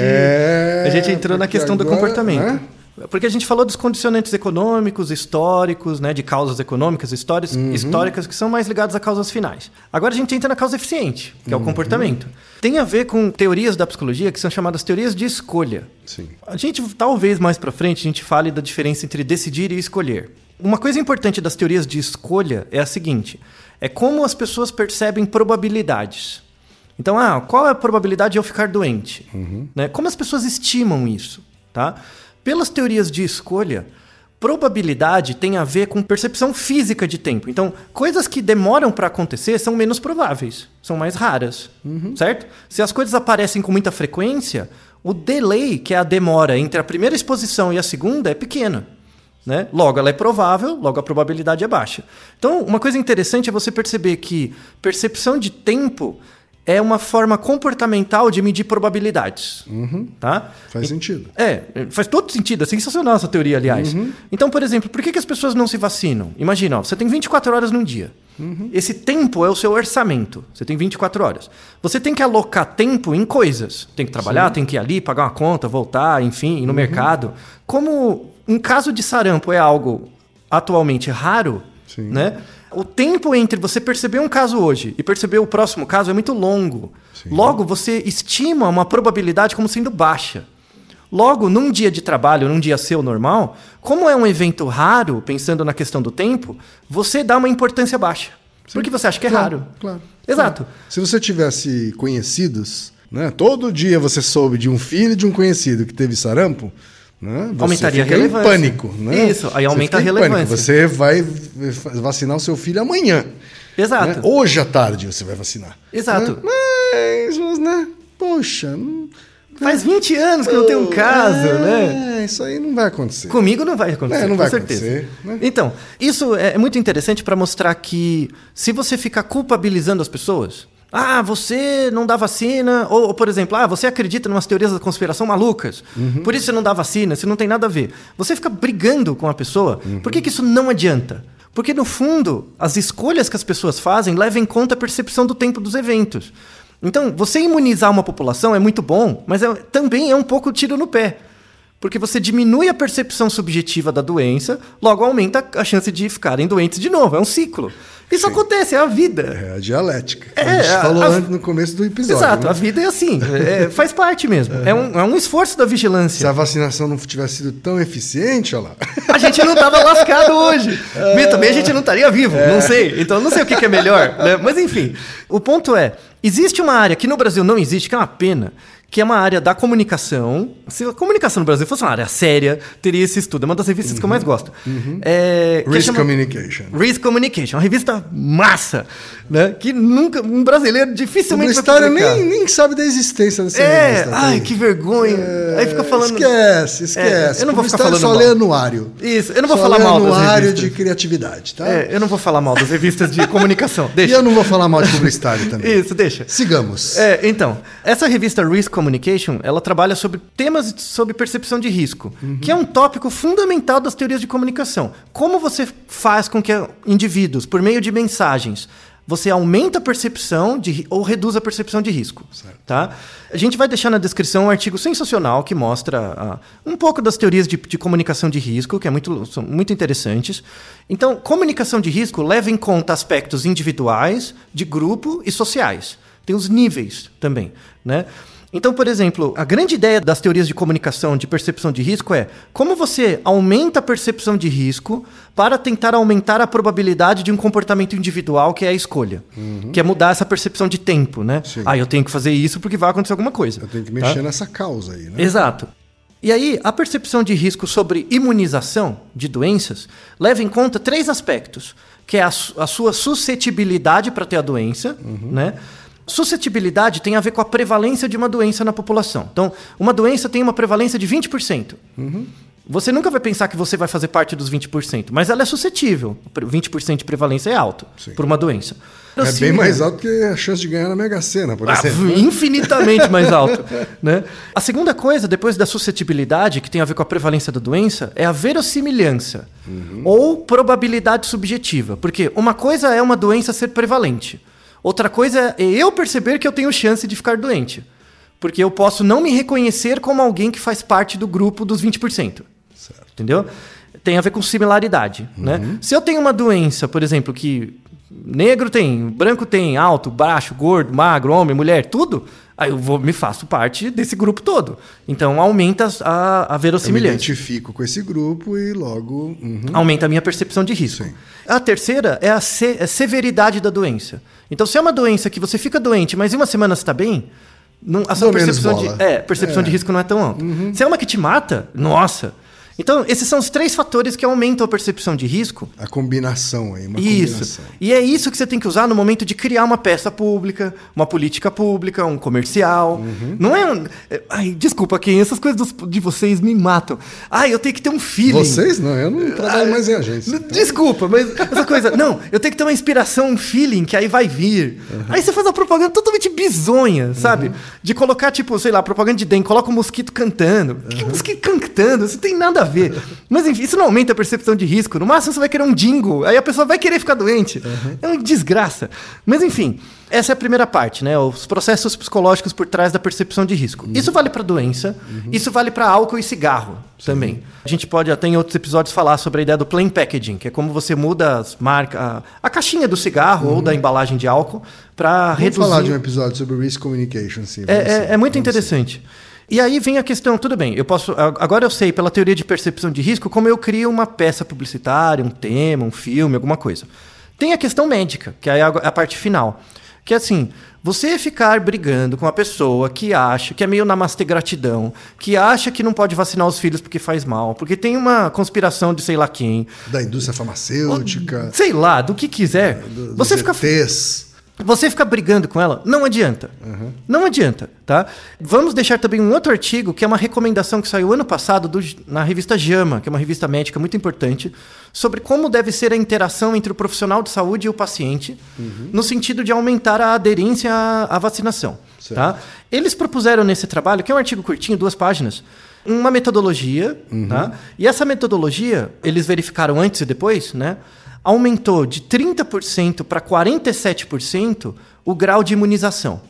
a gente entrou na questão agora, do comportamento. Né? Porque a gente falou dos condicionantes econômicos, históricos, né, de causas econômicas, histórias, uhum. históricas, que são mais ligadas a causas finais. Agora a gente entra na causa eficiente, que é o uhum. comportamento. Tem a ver com teorias da psicologia que são chamadas teorias de escolha. Sim. A gente, talvez mais para frente, a gente fale da diferença entre decidir e escolher. Uma coisa importante das teorias de escolha é a seguinte: é como as pessoas percebem probabilidades. Então, ah, qual é a probabilidade de eu ficar doente? Uhum. Né? Como as pessoas estimam isso? Tá? Pelas teorias de escolha, probabilidade tem a ver com percepção física de tempo. Então, coisas que demoram para acontecer são menos prováveis, são mais raras, uhum. certo? Se as coisas aparecem com muita frequência, o delay, que é a demora entre a primeira exposição e a segunda, é pequeno. Né? Logo, ela é provável, logo a probabilidade é baixa. Então, uma coisa interessante é você perceber que percepção de tempo é uma forma comportamental de medir probabilidades. Uhum. Tá? Faz e, sentido. É, faz todo sentido. É sensacional essa teoria, aliás. Uhum. Então, por exemplo, por que, que as pessoas não se vacinam? Imagina, ó, você tem 24 horas num dia. Uhum. Esse tempo é o seu orçamento. Você tem 24 horas. Você tem que alocar tempo em coisas. Tem que trabalhar, Sim. tem que ir ali, pagar uma conta, voltar, enfim, ir no uhum. mercado. Como um caso de sarampo é algo atualmente raro, Sim. né? O tempo entre você perceber um caso hoje e perceber o próximo caso é muito longo. Sim. Logo, você estima uma probabilidade como sendo baixa. Logo, num dia de trabalho, num dia seu normal, como é um evento raro, pensando na questão do tempo, você dá uma importância baixa. Sim. Porque você acha que é claro, raro. Claro. Exato. Claro. Se você tivesse conhecidos, né, todo dia você soube de um filho de um conhecido que teve sarampo, né? Você Aumentaria a relevância. em pânico. Né? Isso, aí aumenta a relevância. Você vai vacinar o seu filho amanhã. Exato. Né? Hoje à tarde você vai vacinar. Exato. Né? Mas, né? Poxa, Faz 20 anos que eu tenho um caso, é, né? isso aí não vai acontecer. Comigo não vai acontecer, É, não com vai certeza. acontecer, né? Então, isso é muito interessante para mostrar que se você ficar culpabilizando as pessoas, ah, você não dá vacina, ou, ou, por exemplo, ah, você acredita em umas teorias da conspiração malucas, Uhum. por isso você não dá vacina, isso não tem nada a ver. Você fica brigando com a pessoa, Uhum. por que, que isso não adianta? Porque, no fundo, as escolhas que as pessoas fazem levam em conta a percepção do tempo dos eventos. Então, você imunizar uma população é muito bom, mas é- também é um pouco tiro no pé. Porque você diminui a percepção subjetiva da doença, logo aumenta a chance de ficarem doentes de novo. É um ciclo. Isso acontece, é a vida. É a dialética. É, a gente a- falou a- antes no começo do episódio. Exato, né? a vida é assim. é- faz parte mesmo. É um, é um esforço da Se vigilância. a vacinação não tivesse sido tão eficiente, olha lá. A gente não tava lascado hoje. Bem, também a gente não estaria vivo, não sei. Então não sei o que, que é melhor. né? Mas enfim, o ponto é: existe uma área que no Brasil não existe, que é uma pena, que é uma área da comunicação. Se a comunicação no Brasil fosse uma área séria, teria esse estudo. É uma das revistas que eu mais gosto. É, que Risk chama- Communication. Risk Communication, uma revista massa, né? Que nunca um brasileiro O dificilmente vai publicar. nem, nem sabe da existência dessa É, revista. ai, Tem- que vergonha. Aí fica falando. Esquece, esquece. É, eu não vou ficar falando só mal. lê anuário. Isso, eu não vou Só falar mal das anuário revistas. de criatividade, tá? É, eu não vou falar mal das revistas de comunicação. E Deixa. eu não vou falar mal de publicitário também. Isso, deixa. Sigamos. É, então, essa revista Risk Communication, ela trabalha sobre temas sobre percepção de risco, que é um tópico fundamental das teorias de comunicação. Como você faz com que indivíduos, por meio de mensagens, você aumenta a percepção de, ou reduz a percepção de risco. Tá? A gente vai deixar na descrição um artigo sensacional que mostra ah, um pouco das teorias de, de comunicação de risco, que é muito, são muito interessantes. Então, comunicação de risco leva em conta aspectos individuais, de grupo e sociais. Tem os níveis também, né? Então, por exemplo, a grande ideia das teorias de comunicação de percepção de risco é como você aumenta a percepção de risco para tentar aumentar a probabilidade de um comportamento individual que é a escolha, que é mudar essa percepção de tempo, né? Sim. Ah, eu tenho que fazer isso porque vai acontecer alguma coisa. Eu tenho que tá? mexer nessa causa aí, né? Exato. E aí, a percepção de risco sobre imunização de doenças leva em conta três aspectos, que é a, su- a sua suscetibilidade para ter a doença, né? Suscetibilidade tem a ver com a prevalência de uma doença na população. Então, uma doença tem uma prevalência de 20%. Você nunca vai pensar que você vai fazer parte dos 20%, mas ela é suscetível. 20% de prevalência é alto Sim. por uma doença. É Assim, bem mais alto que a chance de ganhar na Mega Sena, por ah, exemplo. infinitamente mais alto. né? A segunda coisa, depois da suscetibilidade, que tem a ver com a prevalência da doença, é a verossimilhança ou probabilidade subjetiva. Porque uma coisa é uma doença ser prevalente, outra coisa é eu perceber que eu tenho chance de ficar doente. Porque eu posso não me reconhecer como alguém que faz parte do grupo dos 20%. Entendeu? Tem a ver com similaridade. Né? Se eu tenho uma doença, por exemplo, que negro tem, branco tem, alto, baixo, gordo, magro, homem, mulher, tudo, aí eu vou, me faço parte desse grupo todo. Então aumenta a, a Eu me verossimilhança. identifico com esse grupo e logo. uhum. Aumenta a minha percepção de risco. Sim. A terceira é a, se- é a severidade da doença. Então, se é uma doença que você fica doente, mas em uma semana você está bem, não, a sua menos percepção, de, é, percepção de risco não é tão alta. Se é uma que te mata, nossa. Então, esses são os três fatores que aumentam a percepção de risco. A combinação aí, uma Isso. combinação. E é isso que você tem que usar no momento de criar uma peça pública, uma política pública, um comercial. Uhum. Não é um. é- Ai, desculpa, quem essas coisas dos- de vocês me matam. Ai, eu tenho que ter um feeling. Vocês não, eu não trabalho mais em agência. Desculpa, mas essa coisa. Não, eu tenho que ter uma inspiração, um feeling que aí vai vir. Aí você faz uma propaganda totalmente bizonha, sabe? De colocar, tipo, sei lá, propaganda de dengue, coloca um mosquito cantando. Que mosquito cantando? Isso tem nada a ver. Mas enfim, isso não aumenta a percepção de risco. No máximo você vai querer um jingle, aí a pessoa vai querer ficar doente. É uma desgraça. Mas enfim, essa é a primeira parte, né? Os processos psicológicos por trás da percepção de risco. Isso vale para doença, isso vale para álcool e cigarro também. A gente pode até em outros episódios falar sobre a ideia do plain packaging, que é como você muda as marcas, a, a caixinha do cigarro ou da embalagem de álcool para Vamos reduzir. falar de um episódio sobre Risk Communication, sim. É, vamos é- sim, é muito vamos interessante. E aí vem a questão, tudo bem, eu posso. Agora eu sei, pela teoria de percepção de risco, como eu crio uma peça publicitária, um tema, um filme, alguma coisa. Tem a questão médica, que é a, parte final. Que é assim, você ficar brigando com uma pessoa que acha, que é meio namastê gratidão, que acha que não pode vacinar os filhos porque faz mal, porque tem uma conspiração de sei lá quem, Da indústria farmacêutica, sei lá, do que quiser. do- dos você fica ETs. Você ficar brigando com ela, não adianta. Não adianta, tá? Vamos deixar também um outro artigo, que é uma recomendação que saiu ano passado do- na revista JAMA, que é uma revista médica muito importante, sobre como deve ser a interação entre o profissional de saúde e o paciente, no sentido de aumentar a aderência à, à vacinação. Tá? Eles propuseram nesse trabalho, que é um artigo curtinho, duas páginas, uma metodologia, tá? E essa metodologia, eles verificaram antes e depois, né? Aumentou de 30% para 47% o grau de imunização.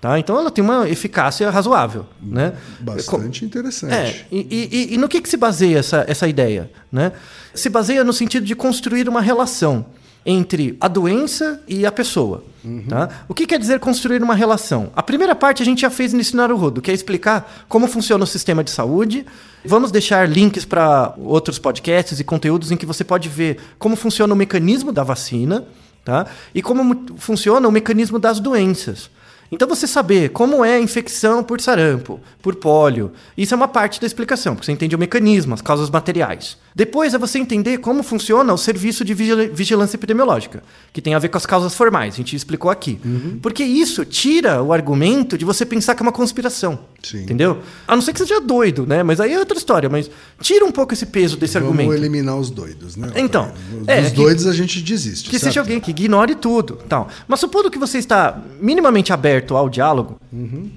Tá? Então ela tem uma eficácia razoável. Né? Bastante interessante. É, e, e- e no que, que se baseia essa, essa ideia? Né? Se baseia no sentido de construir uma relação entre a doença e a pessoa. Tá? O que quer dizer construir uma relação? A primeira parte a gente já fez nesse Naruhodo, que é explicar como funciona o sistema de saúde. Vamos deixar links para outros podcasts e conteúdos em que você pode ver como funciona o mecanismo da vacina tá? e como funciona o mecanismo das doenças. Então você saber como é a infecção por sarampo, por pólio, isso é uma parte da explicação, porque você entende o mecanismo, as causas materiais. Depois é você entender como funciona o serviço de vigilância epidemiológica, que tem a ver com as causas formais, a gente explicou aqui. Porque isso tira o argumento de você pensar que é uma conspiração. Sim. Entendeu? A não ser que seja doido, né? Mas aí é outra história, mas tira um pouco esse peso desse Vamos argumento. eliminar os doidos, né? Então, Dos é, que- doidos a gente desiste. Que certo? seja alguém que ignore tudo. Tal. Mas supondo que você está minimamente aberto ao diálogo,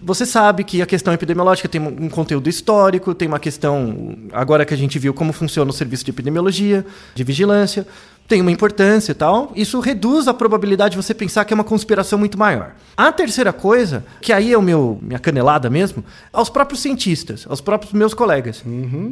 você sabe que a questão epidemiológica tem um conteúdo histórico, tem uma questão, agora que a gente viu como funciona o serviço de epidemiologia, de vigilância, tem uma importância e tal. Isso reduz a probabilidade de você pensar que é uma conspiração muito maior. A terceira coisa, que aí é o meu minha canelada mesmo, aos próprios cientistas, aos próprios meus colegas.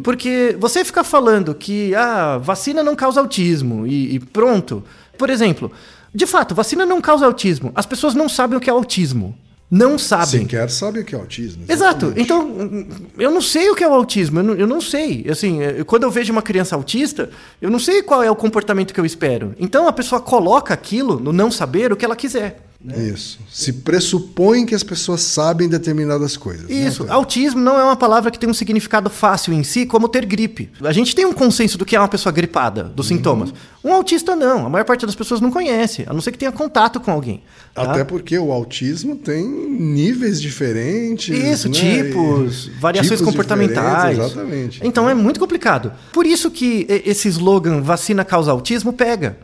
Porque você ficar falando que a vacina não causa autismo e, e pronto. Por exemplo, de fato, vacina não causa autismo. As pessoas não sabem o que é autismo. Não sabem. Sequer sabe o que é autismo. Exato. exatamente. Então, hum, eu não sei o que é o autismo. Eu não, eu não sei. Assim, eh, quando eu vejo uma criança autista, eu não sei qual é o comportamento que eu espero. Então, a pessoa coloca aquilo no não saber o que ela quiser. Isso. Se pressupõe que as pessoas sabem determinadas coisas. né, Isso. Antônio? Autismo não é uma palavra que tem um significado fácil em si, como ter gripe. A gente tem um consenso do que é uma pessoa gripada, dos Uhum. sintomas. Um autista não. A maior parte das pessoas não conhece, a não ser que tenha contato com alguém. tá? Até porque o autismo tem níveis diferentes. Isso, né? tipos, E- variações tipos comportamentais. Exatamente. Então é muito complicado. Por isso que esse slogan vacina causa autismo pega.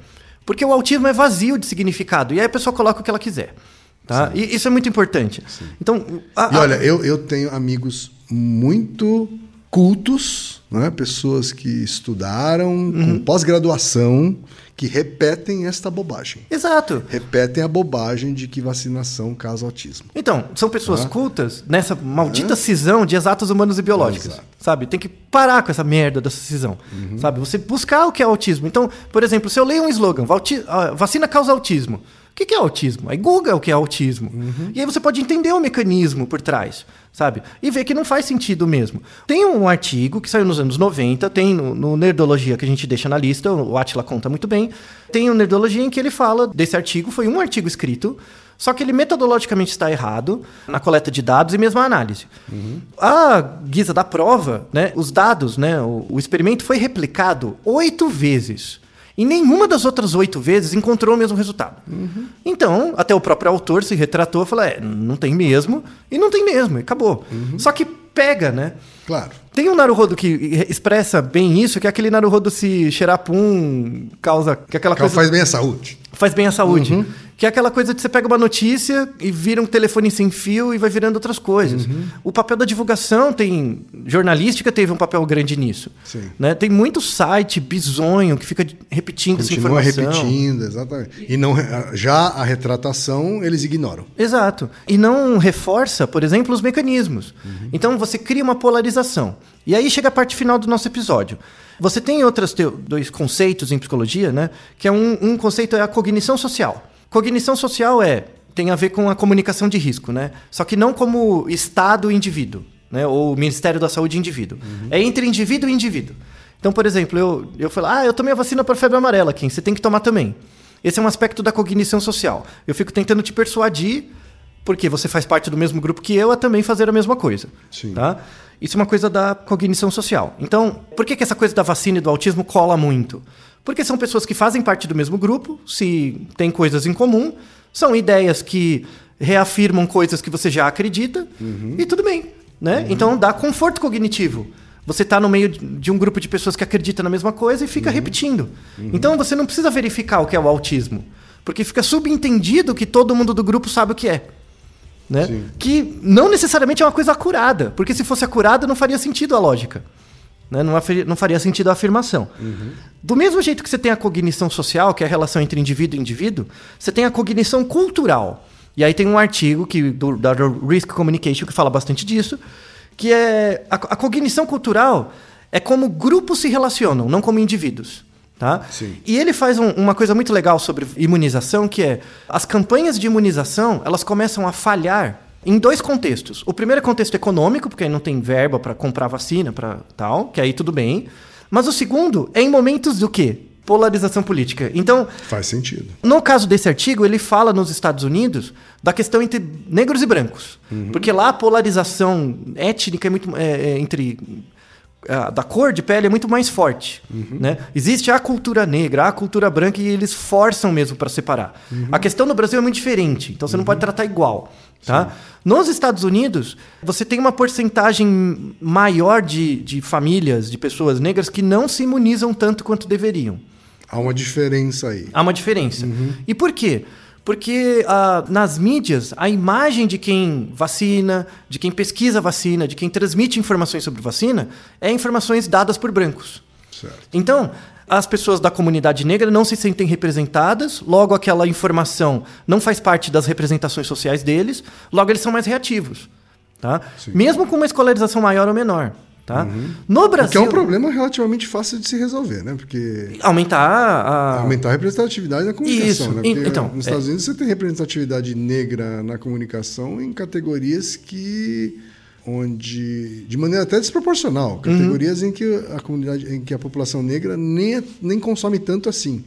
Porque o autismo é vazio de significado. E aí a pessoa coloca o que ela quiser. Tá? E isso é muito importante. Então, a- E a- olha, eu, eu tenho amigos muito cultos, né? pessoas que estudaram Uhum. com pós-graduação, que repetem esta bobagem. Exato. Repetem a bobagem de que vacinação causa autismo. Então, são pessoas Ah. cultas nessa maldita cisão de exatas humanos e biológicas. Exato. Sabe? Tem que parar com essa merda dessa cisão. Sabe? Você buscar o que é autismo. Então, por exemplo, se eu leio um slogan, "Vauti- ah, vacina causa autismo. O que que é autismo? Aí Google o que é autismo. E aí você pode entender o mecanismo por trás, sabe? E ver que não faz sentido mesmo. Tem um artigo que saiu nos anos 90, tem no, no Nerdologia que a gente deixa na lista, o Atila conta muito bem. Tem o Nerdologia em que ele fala desse artigo, foi um artigo escrito, só que ele metodologicamente está errado na coleta de dados e mesmo a análise. A guisa da prova, né, os dados, né, o, o experimento foi replicado oito vezes. E nenhuma das outras oito vezes encontrou o mesmo resultado. Então, até o próprio autor se retratou e falou: é, não tem mesmo, e não tem mesmo, e acabou. Só que pega, né? Claro. Tem um Naruhodo que expressa bem isso, que é aquele Naruhodo se cheirar pum, causa. Que aquela Que ela coisa faz bem a saúde. faz bem à saúde. Que é aquela coisa de você pega uma notícia e vira um telefone sem fio e vai virando outras coisas. O papel da divulgação tem. Jornalística teve um papel grande nisso. Sim. Né? Tem muito site bizonho que fica repetindo essa Continua informação. repetindo, exatamente. E não, já a retratação eles ignoram. Exato. E não reforça, por exemplo, os mecanismos. Então você cria uma polarização. E aí chega a parte final do nosso episódio. Você tem outros dois conceitos em psicologia, né? Que é um, um conceito é a cognição social. Cognição social é tem a ver com a comunicação de risco, né? Só que não como Estado e indivíduo, né? Ou Ministério da Saúde e indivíduo. É entre indivíduo e indivíduo. Então, por exemplo, eu, eu falo, ah, eu tomei a vacina para febre amarela, Kim, você tem que tomar também. Esse é um aspecto da cognição social. Eu fico tentando te persuadir, porque você faz parte do mesmo grupo que eu, a também fazer a mesma coisa. Sim. Tá? Isso é uma coisa da cognição social. Então, por que, que essa coisa da vacina e do autismo cola muito? Porque são pessoas que fazem parte do mesmo grupo, se tem coisas em comum, São ideias que reafirmam coisas que você já acredita e tudo bem. Né? Então dá conforto cognitivo. Você está no meio de- um grupo de pessoas que acreditam na mesma coisa e fica repetindo. Então você não precisa verificar o que é o autismo. Porque fica subentendido que todo mundo do grupo sabe o que é. Né? Sim. Que não necessariamente é uma coisa acurada. Porque se fosse acurada, não faria sentido a lógica. Né? Não, não faria sentido a afirmação. Do mesmo jeito que você tem a cognição social, que é a relação entre indivíduo e indivíduo, você tem a cognição cultural. E aí tem um artigo que, do, da Risk Communication que fala bastante disso, que é a, a cognição cultural é como grupos se relacionam, não como indivíduos. Tá? Sim. E ele faz um- uma coisa muito legal sobre imunização, que é as campanhas de imunização elas começam a falhar em dois contextos. O primeiro é contexto econômico, porque aí não tem verba para comprar vacina, para tal, que aí tudo bem. Mas o segundo é em momentos do quê? Polarização política. Então, Faz sentido. no caso desse artigo, ele fala nos Estados Unidos da questão entre negros e brancos. Porque lá a polarização étnica é muito. é, é, entre. Da cor de pele é muito mais forte. Né? Existe a cultura negra, a cultura branca, e eles forçam mesmo para separar. A questão no Brasil é muito diferente, então você não pode tratar igual. Tá? Nos Estados Unidos, você tem uma porcentagem maior de, de famílias, de pessoas negras, que não se imunizam tanto quanto deveriam. Há uma diferença aí. Há uma diferença. E por quê? Porque ah, nas mídias, a imagem de quem vacina, de quem pesquisa vacina, de quem transmite informações sobre vacina, é informações dadas por brancos. Certo. Então, as pessoas da comunidade negra não se sentem representadas, logo aquela informação não faz parte das representações sociais deles, logo eles são mais reativos. Tá? Mesmo com uma escolarização maior ou menor. Tá? No O que Brasil. é um problema relativamente fácil de se resolver, né? Porque Aumentar a. aumentar a representatividade na comunicação, Isso. né? Porque Então, nos é. Estados Unidos você tem representatividade negra na comunicação em categorias que onde de maneira até desproporcional, Uhum. categorias em que a comunidade em que a população negra nem, nem consome tanto assim.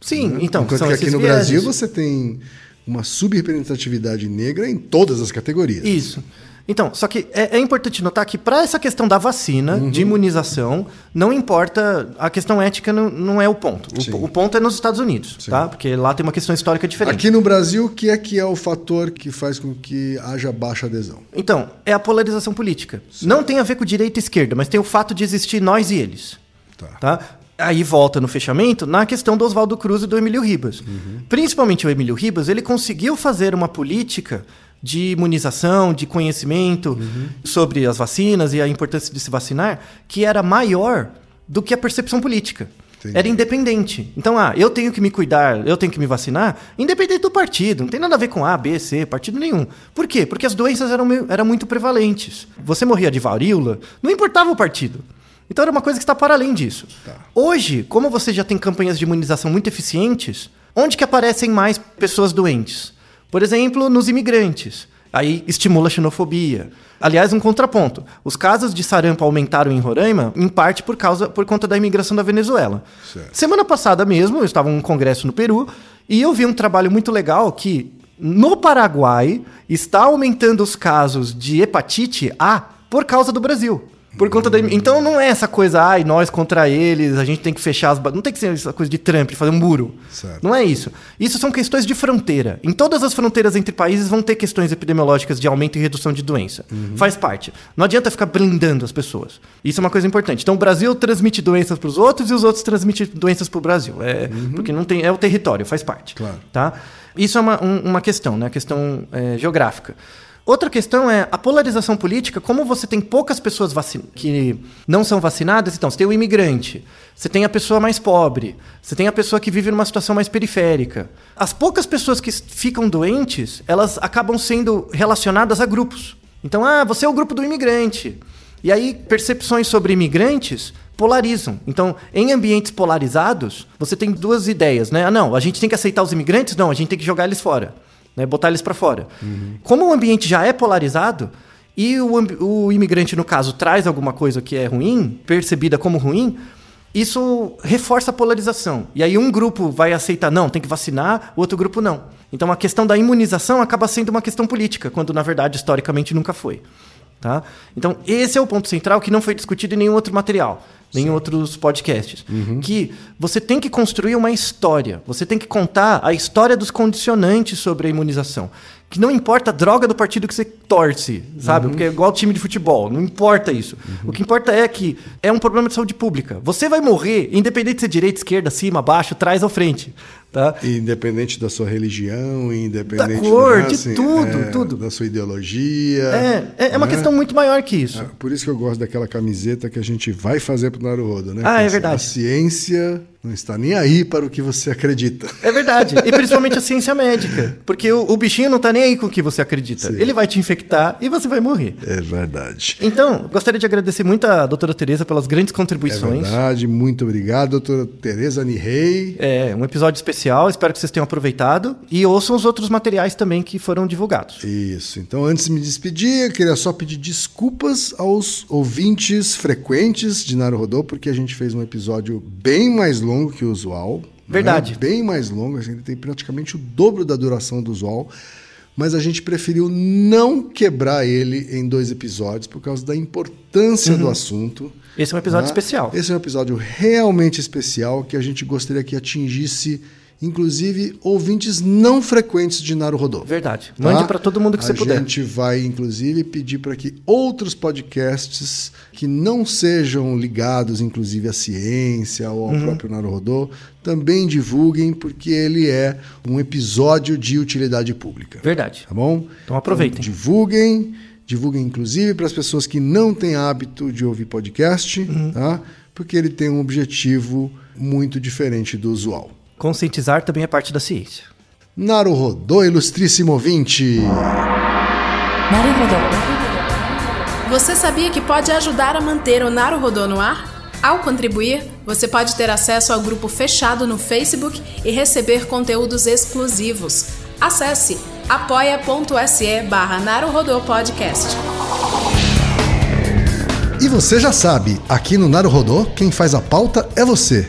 Sim, né? então. Enquanto que aqui no vieses. Brasil você tem uma subrepresentatividade negra em todas as categorias. Isso. Então, só que é, é importante notar que para essa questão da vacina, Uhum. de imunização, não importa, a questão ética não, não é o ponto. Sim. O, o ponto é nos Estados Unidos, tá? Porque lá tem uma questão histórica diferente. Aqui no Brasil, o que é que é o fator que faz com que haja baixa adesão? Então, é a polarização política. Não tem a ver com direita e esquerda, mas tem o fato de existir nós e eles. Tá. Tá? Aí volta no fechamento na questão do Oswaldo Cruz e do Emílio Ribas. Principalmente o Emílio Ribas, ele conseguiu fazer uma política de imunização, de conhecimento sobre as vacinas e a importância de se vacinar, que era maior do que a percepção política. Entendi. Era independente. Então, ah, eu tenho que me cuidar, eu tenho que me vacinar, independente do partido. Não tem nada a ver com A, B, C, partido nenhum. Por quê? Porque as doenças eram, eram muito prevalentes. Você morria de varíola, não importava o partido. Então era uma coisa que está para além disso. Tá. Hoje, como você já tem campanhas de imunização muito eficientes, onde que aparecem mais pessoas doentes? Por exemplo, nos imigrantes. Aí estimula a xenofobia. Aliás, um contraponto. Os casos de sarampo aumentaram em Roraima, em parte por, causa, por conta da imigração da Venezuela. Certo. Semana passada mesmo, eu estava em um congresso no Peru, e eu vi um trabalho muito legal que, no Paraguai, está aumentando os casos de hepatite A por causa do Brasil. Por conta da... Então não é essa coisa, ai, nós contra eles, a gente tem que fechar as... ba-" Não tem que ser essa coisa de Trump, fazer um muro. Certo. Não é isso. Isso são questões de fronteira. Em todas as fronteiras entre países vão ter questões epidemiológicas de aumento e redução de doença. Faz parte. Não adianta ficar blindando as pessoas. Isso é uma coisa importante. Então o Brasil transmite doenças para os outros e os outros transmitem doenças para o Brasil. É, Porque não tem, é o território, faz parte. Claro. Tá? Isso é uma, um- uma questão, né? questão é, geográfica. Outra questão é a polarização política. Como você tem poucas pessoas que não são vacinadas, então você tem o imigrante, você tem a pessoa mais pobre, você tem a pessoa que vive numa situação mais periférica. As poucas pessoas que ficam doentes, elas acabam sendo relacionadas a grupos. Então, ah, você é o grupo do imigrante. E aí, percepções sobre imigrantes polarizam. Então, em ambientes polarizados, você tem duas ideias, né? Ah, não, a gente tem que aceitar os imigrantes? Não, a gente tem que jogar eles fora, né? Botar eles para fora. Como o ambiente já é polarizado e o, o imigrante, no caso, traz alguma coisa que é ruim, percebida como ruim, isso reforça a polarização. E aí um grupo vai aceitar, não, tem que vacinar, o outro grupo não. Então a questão da imunização acaba sendo uma questão política, quando na verdade historicamente nunca foi. Tá? Então esse é o ponto central que não foi discutido em nenhum outro material. Nem em outros podcasts. Que você tem que construir uma história. Você tem que contar a história dos condicionantes sobre a imunização. Que não importa a droga do partido que você torce, sabe? Porque é igual time de futebol, não importa isso. O que importa é que é um problema de saúde pública. Você vai morrer, independente de ser direita, esquerda, cima, baixo, trás ou frente. Tá? Independente da sua religião, independente Da cor, né, de tudo, é, tudo. da sua ideologia. É, é, é uma né? questão muito maior que isso. É, Por isso que eu gosto daquela camiseta que a gente vai fazer pro Naruhodo, né? Ah, é Que verdade. A ciência não está nem aí para o que você acredita. É verdade. E principalmente a ciência médica. Porque o, o bichinho não tá nem aí com o que você acredita. Sim. Ele vai te infectar e você vai morrer. É verdade. Então, gostaria de agradecer muito a doutora Tereza pelas grandes É contribuições. verdade. Muito obrigado, doutora Tereza Nihei. É, um episódio especial, espero que vocês tenham aproveitado. E ouçam os outros materiais também que foram divulgados. Isso. Então, antes de me despedir, eu queria só pedir desculpas aos ouvintes frequentes de Naruhodô, porque a gente fez um episódio bem mais longo que o usual. né? Verdade. Bem mais longo. A gente tem praticamente o dobro da duração do usual. Mas a gente preferiu não quebrar ele em dois episódios por causa da importância do assunto. Esse é um episódio né? especial. Esse é um episódio realmente especial que a gente gostaria que atingisse, inclusive, ouvintes não frequentes de Naruhodô. Verdade. Mande Tá? pra todo mundo que a você puder. gente vai, inclusive, pedir para que outros podcasts que não sejam ligados, inclusive, à ciência ou ao Uhum. próprio Naruhodô, também divulguem, porque ele é um episódio de utilidade pública. Verdade. Tá bom? Então aproveitem. divulguem, divulguem inclusive para as pessoas que não têm hábito de ouvir podcast, Uhum. tá? Porque ele tem um objetivo muito diferente do usual. Conscientizar também é parte da ciência. Naruhodô, ilustríssimo ouvinte! Naruhodô. Você sabia que pode ajudar a manter o Naruhodô no ar? Ao contribuir, você pode ter acesso ao grupo fechado no Facebook e receber conteúdos exclusivos. Acesse apoia.se barra Podcast. E você já sabe, aqui no Naruhodô, quem faz a pauta é você.